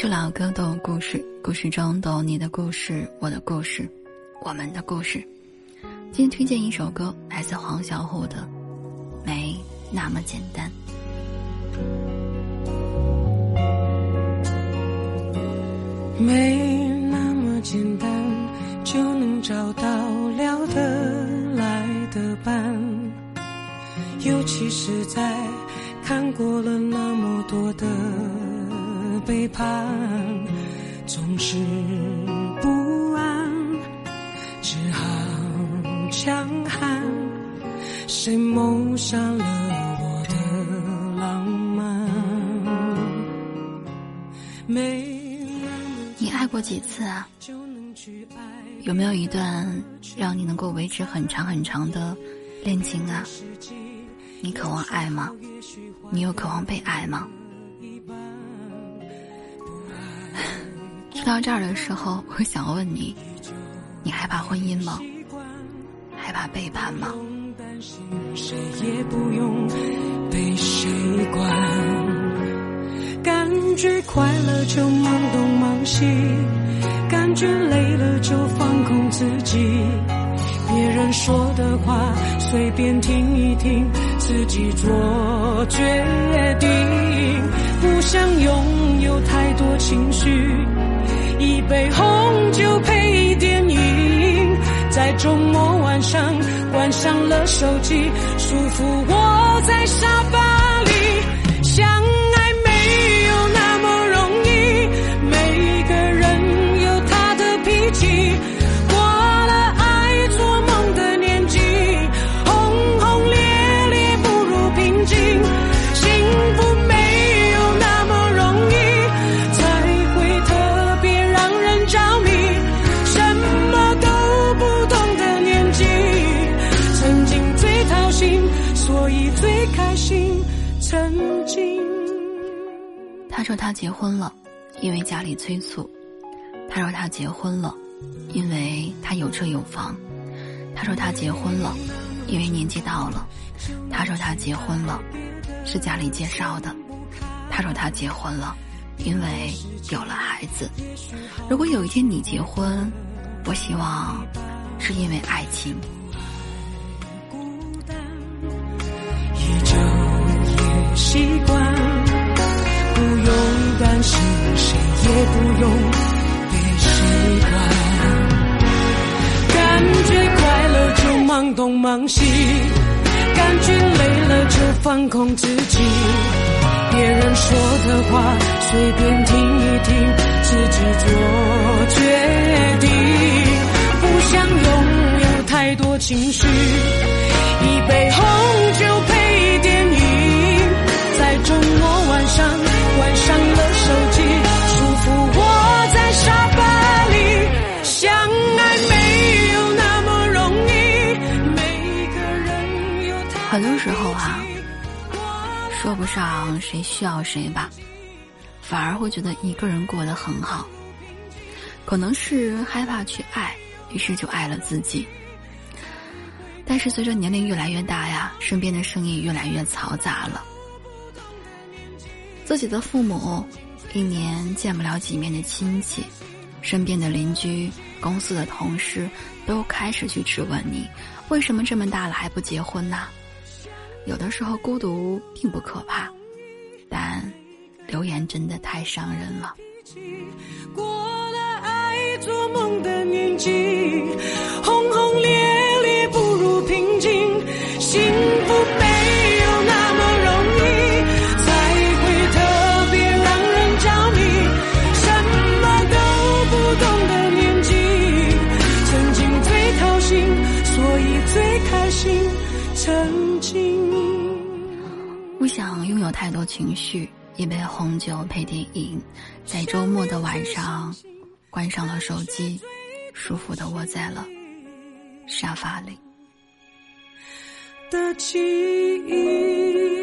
首老歌都有故事，故事中都有你的故事，我的故事，我们的故事。今天推荐一首歌，来自黄小琥的《没那么简单》。没那么简单就能找到聊得来的伴，尤其是在看过了那么多的。背叛总是不安，只好强悍。谁谋杀了我的浪漫？你爱过几次啊？有没有一段让你能够维持很长很长的恋情啊？你渴望爱吗？你又渴望被爱吗？到这儿的时候，我想问你：你害怕婚姻吗？害怕背叛吗？谁也不用被谁管，感觉快乐就忙东忙西，感觉累了就放空自己。别人说的话随便听一听，自己做决定。不想拥有太多情绪。杯红酒配电影，在周末晚上关上了手机，舒服窝所以最开心曾经他说他结婚了，因为家里催促。他说他结婚了，因为他有车有房。他说他结婚了，因为年纪到了。他说他结婚了，是家里介绍的。他说他结婚了，因为有了孩子。如果有一天你结婚，我希望是因为爱情。习惯。不用担心谁也不用被谁管，感觉快乐就忙东忙西，感觉累了就放空自己。别人说的话随便听一听，自己做决定。不想拥有太多情绪，一杯红说不上谁需要谁吧，反而会觉得一个人过得很好。可能是害怕去爱，于是就爱了自己。但是随着年龄越来越大呀，身边的声音越来越嘈杂了。自己的父母，一年见不了几面的亲戚，身边的邻居、公司的同事，都开始去质问你：为什么这么大了还不结婚呢？有的时候孤独并不可怕，但留言真的太伤人了。过了爱做梦的年纪，轰轰烈烈不如平静，幸福没有那么容易，才会特别让人着迷。什么都不懂的年纪，曾经最掏心，所以最开心。曾经。不想拥有太多情绪，一杯红酒配电影，在周末的晚上，关上了手机，舒服的窝在了沙发里。的记忆。